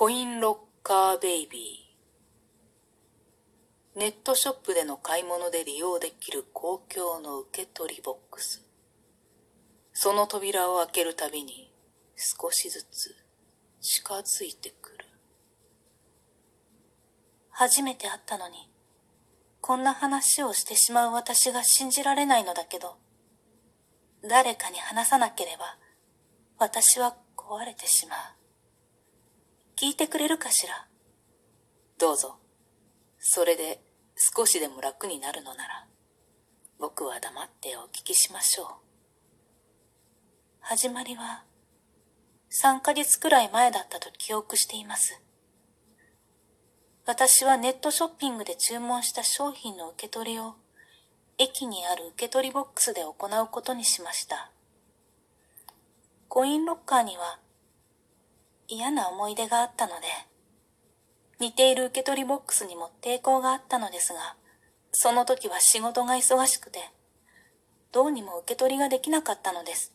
コインロッカーベイビー。ネットショップでの買い物で利用できる公共の受け取りボックス。その扉を開けるたびに少しずつ近づいてくる。初めて会ったのにこんな話をしてしまう私が信じられないのだけど誰かに話さなければ私は壊れてしまう。聞いてくれるかしら？どうぞ。それで少しでも楽になるのなら僕は黙ってお聞きしましょう。始まりは3ヶ月くらい前だったと記憶しています。私はネットショッピングで注文した商品の受け取りを駅にある受け取りボックスで行うことにしました。コインロッカーには嫌な思い出があったので、似ている受け取りボックスにも抵抗があったのですが、その時は仕事が忙しくて、どうにも受け取りができなかったのです。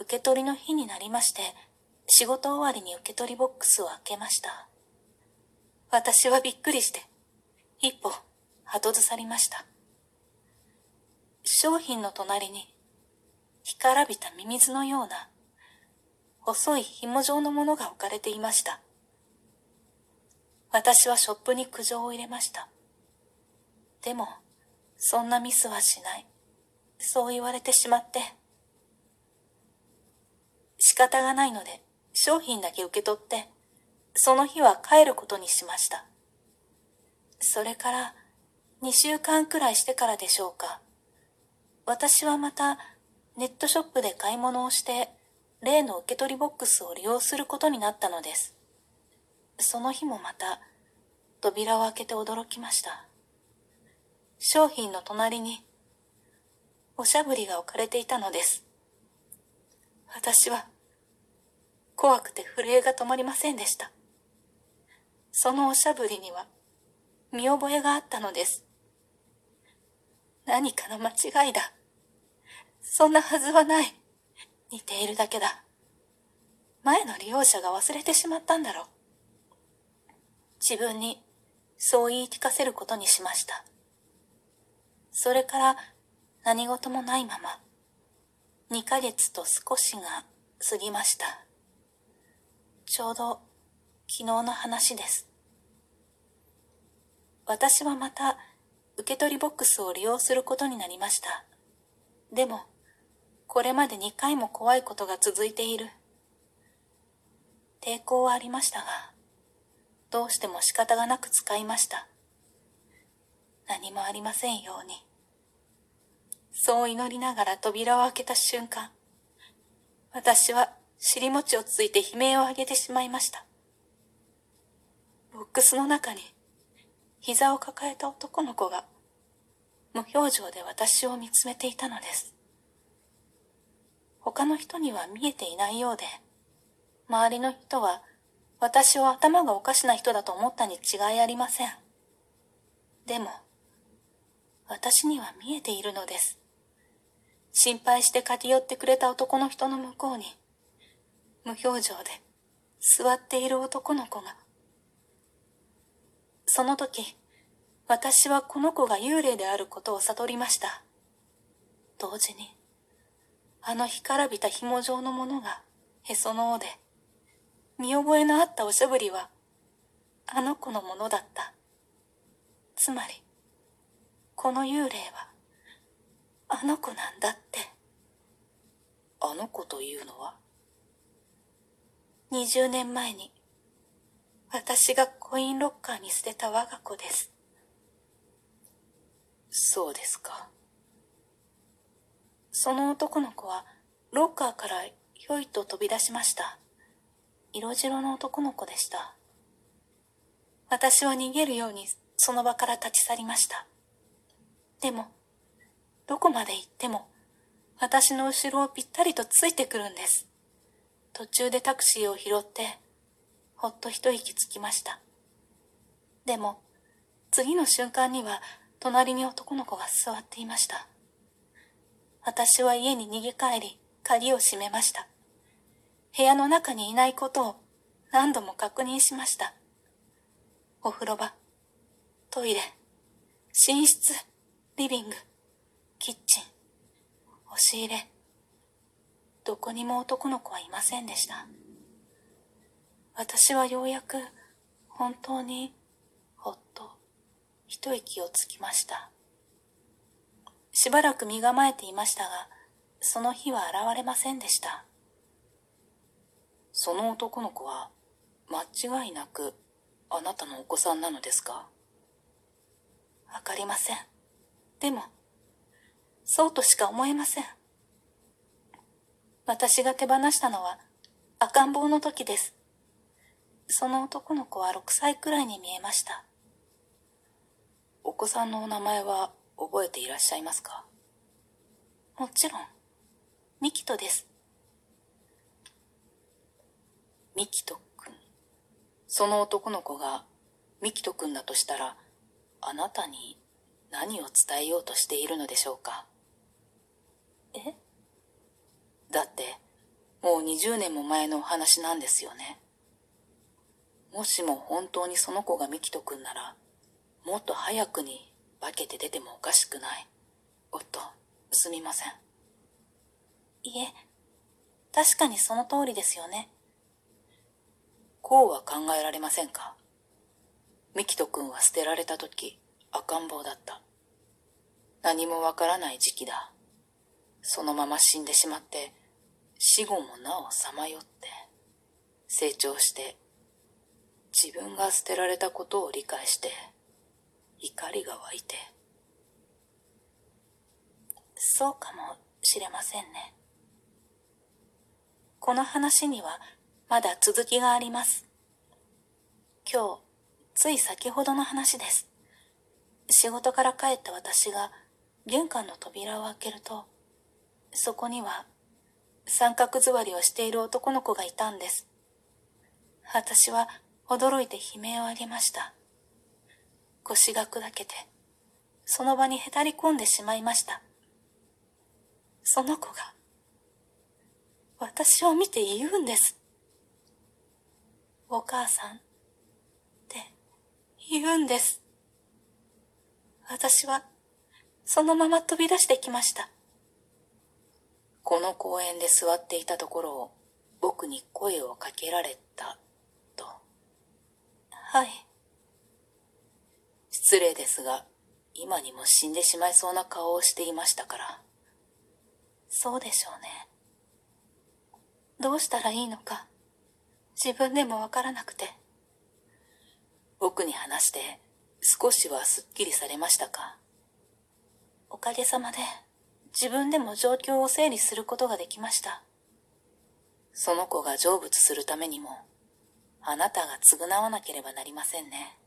受け取りの日になりまして、仕事終わりに受け取りボックスを開けました。私はびっくりして、一歩後ずさりました。商品の隣に、干からびたミミズのような細い紐状のものが置かれていました。私はショップに苦情を入れました。でも、そんなミスはしない。そう言われてしまって。仕方がないので、商品だけ受け取って、その日は帰ることにしました。それから、2週間くらいしてからでしょうか。私はまた、ネットショップで買い物をして、例の受け取りボックスを利用することになったのです。その日もまた、扉を開けて驚きました。商品の隣に、おしゃぶりが置かれていたのです。私は、怖くて震えが止まりませんでした。そのおしゃぶりには、見覚えがあったのです。何かの間違いだ。そんなはずはない。似ているだけだ。前の利用者が忘れてしまったんだろう。自分にそう言い聞かせることにしました。それから何事もないまま、2ヶ月と少しが過ぎました。ちょうど昨日の話です。私はまた受け取りボックスを利用することになりました。でも、これまで2回も怖いことが続いている。抵抗はありましたが、どうしても仕方がなく使いました。何もありませんように。そう祈りながら扉を開けた瞬間、私は尻餅をついて悲鳴を上げてしまいました。ボックスの中に膝を抱えた男の子が無表情で私を見つめていたのです。他の人には見えていないようで、周りの人は私を頭がおかしな人だと思ったに違いありません。でも、私には見えているのです。心配して駆け寄ってくれた男の人の向こうに、無表情で座っている男の子が。その時、私はこの子が幽霊であることを悟りました。同時に、あの干からびた紐状のものがへその緒で、見覚えのあったおしゃぶりは、あの子のものだった。つまり、この幽霊は、あの子なんだって。あの子というのは？20年前に、私がコインロッカーに捨てた我が子です。そうですか。その男の子はロッカーからひょいと飛び出しました。色白の男の子でした。私は逃げるようにその場から立ち去りました。でも、どこまで行っても私の後ろをぴったりとついてくるんです。途中でタクシーを拾って、ほっと一息つきました。でも、次の瞬間には隣に男の子が座っていました。私は家に逃げ帰り、鍵を閉めました。部屋の中にいないことを何度も確認しました。お風呂場、トイレ、寝室、リビング、キッチン、押し入れ、どこにも男の子はいませんでした。私はようやく本当にほっと一息をつきました。しばらく身構えていましたが、その日は現れませんでした。その男の子は間違いなくあなたのお子さんなのですか？わかりません。でも、そうとしか思えません。私が手放したのは赤ん坊の時です。その男の子は6歳くらいに見えました。お子さんのお名前は覚えていらっしゃいますか？もちろん、ミキトです。ミキト君。その男の子がミキト君だとしたら、あなたに何を伝えようとしているのでしょうか？え？だって、もう20年も前のお話なんですよね。もしも本当にその子がミキト君なら、もっと早くに化けて出てもおかしくない。おっと、すみません。いえ、確かにその通りですよね。こうは考えられませんか？ミキト君は捨てられた時、赤ん坊だった。何もわからない時期だ。そのまま死んでしまって、死後もなおさまよって、成長して、自分が捨てられたことを理解して、怒りが湧いて。そうかもしれませんね。この話にはまだ続きがあります。今日、つい先ほどの話です。仕事から帰った私が玄関の扉を開けると、そこには三角座りをしている男の子がいたんです。私は驚いて悲鳴を上げました。腰が砕けて、その場にへたり込んでしまいました。その子が、私を見て言うんです。お母さんって言うんです。私はそのまま飛び出してきました。この公園で座っていたところを僕に声をかけられたと。はい。失礼ですが、今にも死んでしまいそうな顔をしていましたから。そうでしょうね。どうしたらいいのか、自分でもわからなくて。僕に話して、少しはすっきりされましたかおかげさまで自分でも状況を整理することができました。その子が成仏するためにも、あなたが償わなければなりませんね。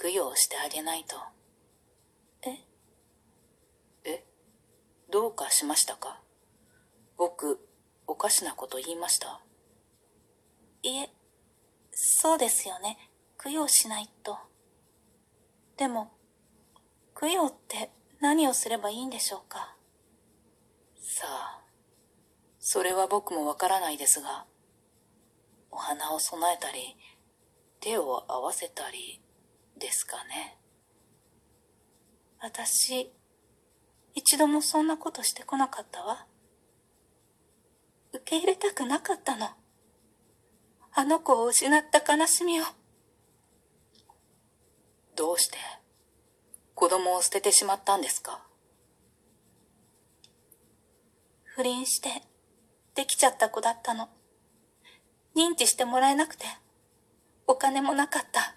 供養してあげないと。え？え？どうかしましたか？僕、おかしなこと言いました？いえ、そうですよね。供養しないと。でも、供養って何をすればいいんでしょうか？さあ、それは僕もわからないですが、お花を供えたり、手を合わせたりですかね。私、一度もそんなことしてこなかったわ。受け入れたくなかったの。あの子を失った悲しみを。どうして子供を捨ててしまったんですか？不倫して、できちゃった子だったの。認知してもらえなくて、お金もなかった。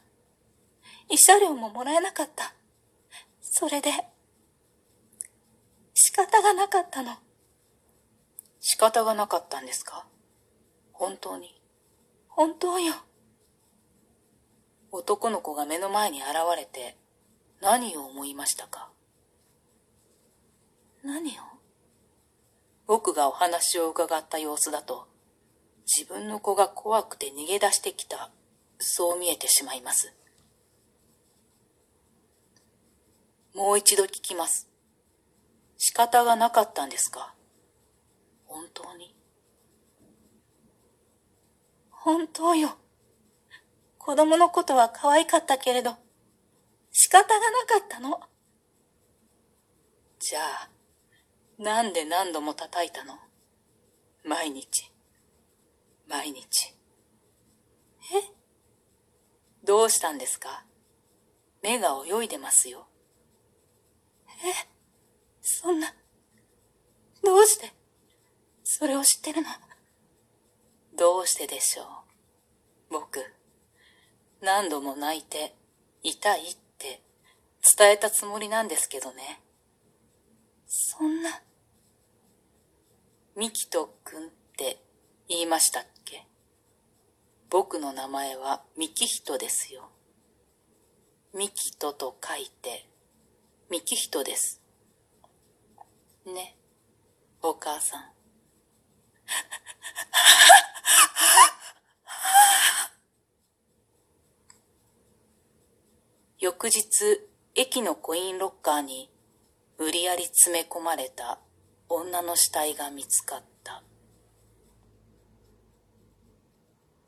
慰謝料ももらえなかった。それで、仕方がなかったの。仕方がなかったんですか？本当に？本当よ。男の子が目の前に現れて何を思いましたか？何を？僕がお話を伺った様子だと、自分の子が怖くて逃げ出してきた、そう見えてしまいます。もう一度聞きます。仕方がなかったんですか？本当に？本当よ。子供のことは可愛かったけれど、仕方がなかったの？じゃあ、なんで何度も叩いたの？毎日。毎日。え？どうしたんですか？目が泳いでますよ。そんな、どうして、それを知ってるの？どうしてでしょう？僕、何度も泣いて、痛いって伝えたつもりなんですけどね。そんな。ミキトくんって言いましたっけ？僕の名前はミキヒトですよ。ミキトと書いて、幹人です。ね、お母さん。翌日、駅のコインロッカーに無理やり詰め込まれた女の死体が見つかった。